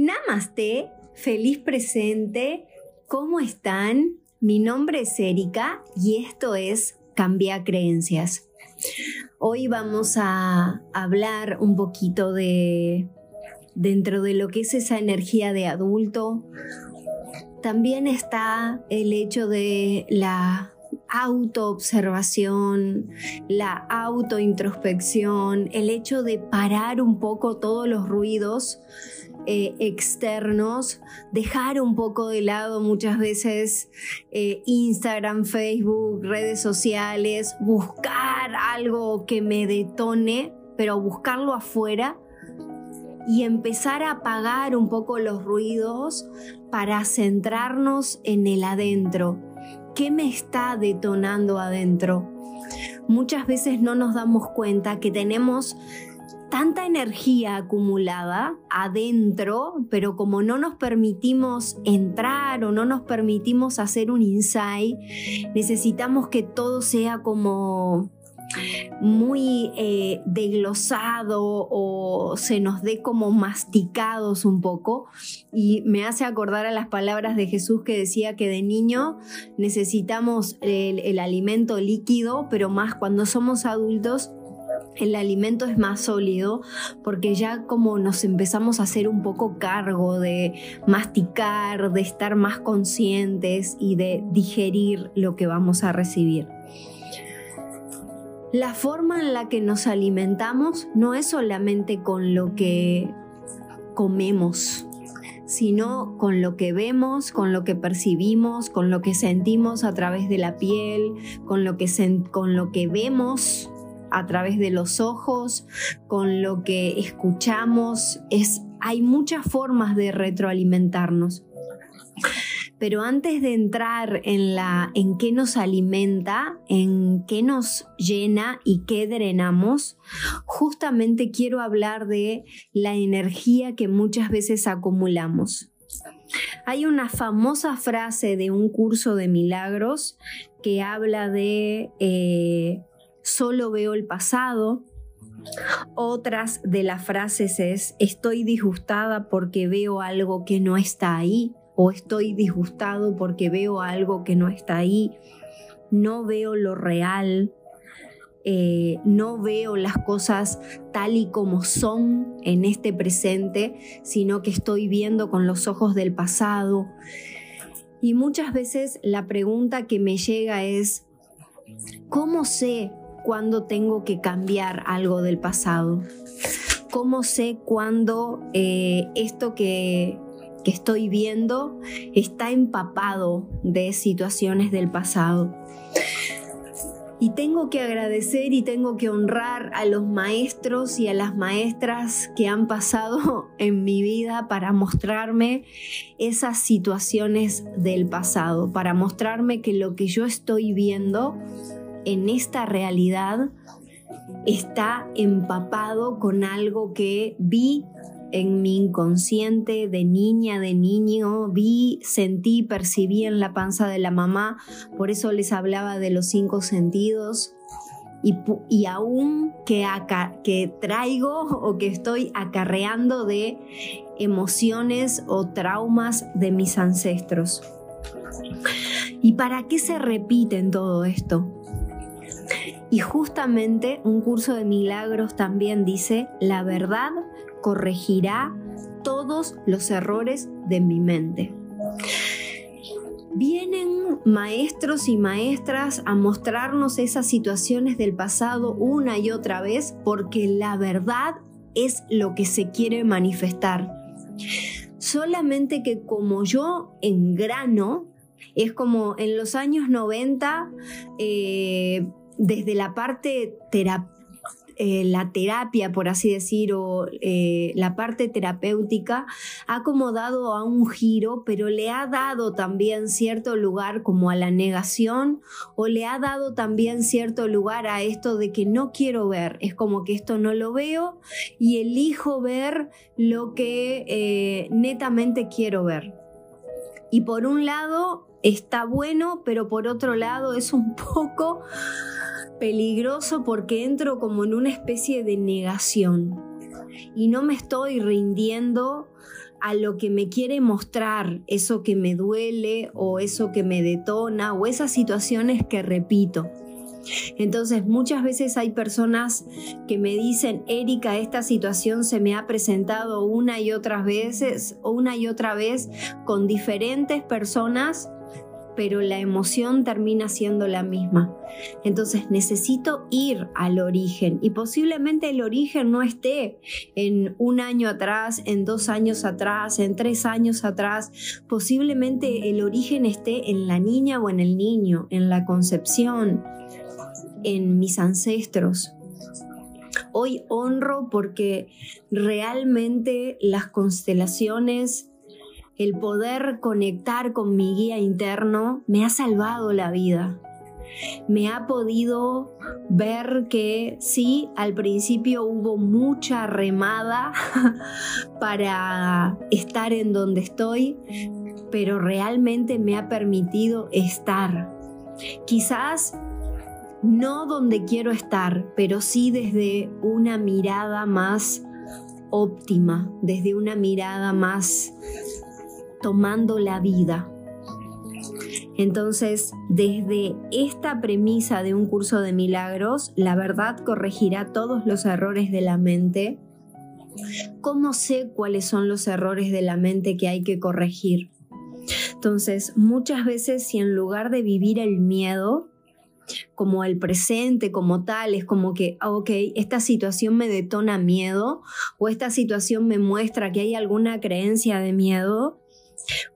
Namaste, feliz presente, ¿cómo están? Mi nombre es Erika y esto es Cambia Creencias. Hoy vamos a hablar un poquito de dentro de lo que es esa energía de adulto. También está el hecho de la autoobservación, la autointrospección, el hecho de parar un poco todos los ruidos eh, externos, dejar un poco de lado muchas veces eh, Instagram, Facebook, redes sociales, buscar algo que me detone, pero buscarlo afuera y empezar a apagar un poco los ruidos para centrarnos en el adentro. ¿Qué me está detonando adentro? Muchas veces no nos damos cuenta que tenemos tanta energía acumulada adentro, pero como no nos permitimos entrar o no nos permitimos hacer un insight, necesitamos que todo sea como muy eh, desglosado o se nos dé como masticados un poco. Y me hace acordar a las palabras de Jesús que decía que de niño necesitamos el alimento líquido, pero más cuando somos adultos el alimento es más sólido porque ya como nos empezamos a hacer un poco cargo de masticar, de estar más conscientes y de digerir lo que vamos a recibir. La forma en la que nos alimentamos no es solamente con lo que comemos, sino con lo que vemos, con lo que percibimos, con lo que sentimos a través de la piel, con lo que, con lo que vemos a través de los ojos, con lo que escuchamos. Es, hay muchas formas de retroalimentarnos. Pero antes de entrar en la en qué nos alimenta, en qué nos llena y qué drenamos, justamente quiero hablar de la energía que muchas veces acumulamos. Hay una famosa frase de un curso de milagros que habla de eh, solo veo el pasado. Otras de las frases es estoy disgustada porque veo algo que no está ahí o estoy disgustado porque veo algo que no está ahí. No veo lo real. Eh, no veo las cosas tal y como son en este presente, sino que estoy viendo con los ojos del pasado. Y muchas veces la pregunta que me llega es, ¿cómo sé cuándo tengo que cambiar algo del pasado? ¿Cómo sé cuándo eh, esto que, que estoy viendo está empapado de situaciones del pasado? Y tengo que agradecer y tengo que honrar a los maestros y a las maestras que han pasado en mi vida para mostrarme esas situaciones del pasado, para mostrarme que lo que yo estoy viendo en esta realidad está empapado con algo que vi en mi inconsciente de niña, de niño, vi, sentí, percibí en la panza de la mamá, por eso les hablaba de los cinco sentidos. Y, y aún que, que traigo o que estoy acarreando de emociones o traumas de mis ancestros. ¿Y para qué se repite en todo esto? Y justamente un curso de milagros también dice, la verdad corregirá todos los errores de mi mente. Vienen maestros y maestras a mostrarnos esas situaciones del pasado una y otra vez porque la verdad es lo que se quiere manifestar. Solamente que como yo en grano, es como en los años 90, desde la parte eh, la terapia, por así decir, o eh, la parte terapéutica, ha como dado a un giro, pero le ha dado también cierto lugar como a la negación, o le ha dado también cierto lugar a esto de que no quiero ver, es como que esto no lo veo y elijo ver lo que eh, netamente quiero ver. Y por un lado está bueno, pero por otro lado es un poco peligroso porque entro como en una especie de negación y no me estoy rindiendo a lo que me quiere mostrar, eso que me duele o eso que me detona o esas situaciones que repito. Entonces muchas veces hay personas que me dicen, Erika, esta situación se me ha presentado una y otras veces, una y otra vez con diferentes personas pero la emoción termina siendo la misma. Entonces necesito ir al origen y posiblemente el origen no esté en un año atrás, en dos años atrás, en tres años atrás. Posiblemente el origen esté en la niña o en el niño, en la concepción, en mis ancestros. Hoy honro porque realmente las constelaciones el poder conectar con mi guía interno me ha salvado la vida. Me ha podido ver que sí, al principio hubo mucha remada para estar en donde estoy, pero realmente me ha permitido estar. Quizás no donde quiero estar, pero sí desde una mirada más óptima, desde una mirada más tomando la vida. Entonces, desde esta premisa de un curso de milagros, la verdad corregirá todos los errores de la mente. ¿Cómo sé cuáles son los errores de la mente que hay que corregir? Entonces, muchas veces si en lugar de vivir el miedo, como el presente, como tal, es como que, ah, ok, esta situación me detona miedo o esta situación me muestra que hay alguna creencia de miedo,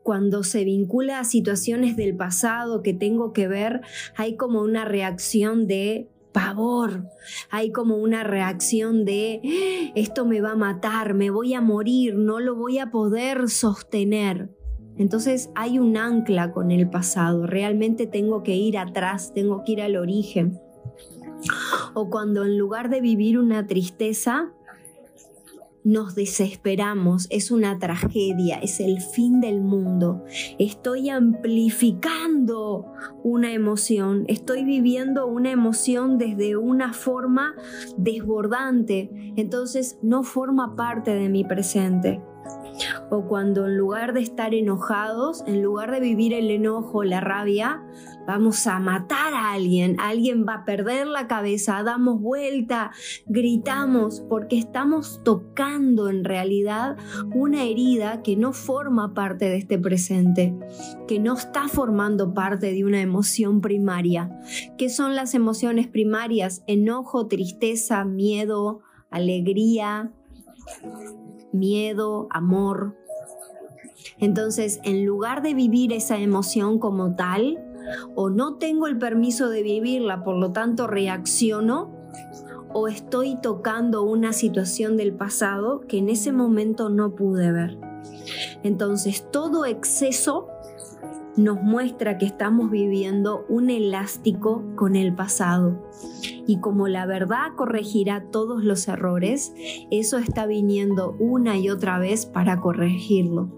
cuando se vincula a situaciones del pasado que tengo que ver, hay como una reacción de pavor, hay como una reacción de ah, esto me va a matar, me voy a morir, no lo voy a poder sostener. Entonces hay un ancla con el pasado, realmente tengo que ir atrás, tengo que ir al origen. O cuando en lugar de vivir una tristeza, nos desesperamos, es una tragedia, es el fin del mundo. Estoy amplificando una emoción, estoy viviendo una emoción desde una forma desbordante, entonces no forma parte de mi presente o cuando en lugar de estar enojados, en lugar de vivir el enojo, la rabia, vamos a matar a alguien, alguien va a perder la cabeza, damos vuelta, gritamos, porque estamos tocando en realidad una herida que no forma parte de este presente, que no está formando parte de una emoción primaria. ¿Qué son las emociones primarias? Enojo, tristeza, miedo, alegría, miedo, amor. Entonces, en lugar de vivir esa emoción como tal, o no tengo el permiso de vivirla, por lo tanto reacciono, o estoy tocando una situación del pasado que en ese momento no pude ver. Entonces, todo exceso nos muestra que estamos viviendo un elástico con el pasado y como la verdad corregirá todos los errores, eso está viniendo una y otra vez para corregirlo.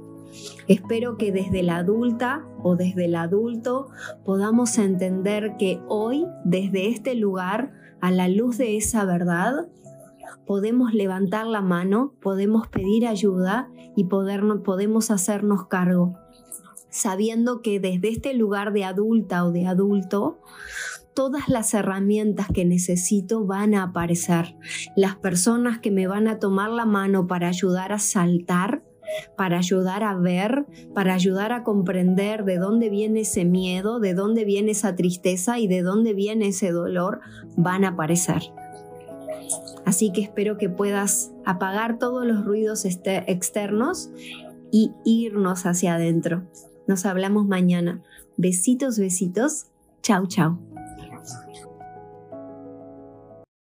Espero que desde la adulta o desde el adulto podamos entender que hoy, desde este lugar, a la luz de esa verdad, podemos levantar la mano, podemos pedir ayuda y podemos hacernos cargo, sabiendo que desde este lugar de adulta o de adulto todas las herramientas que necesito van a aparecer. Las personas que me van a tomar la mano para ayudar a saltar, para ayudar a ver, para ayudar a comprender de dónde viene ese miedo, de dónde viene esa tristeza y de dónde viene ese dolor, van a aparecer. Así que espero que puedas apagar todos los ruidos externos y irnos hacia adentro. Nos hablamos mañana. Besitos, besitos. Chau, chau.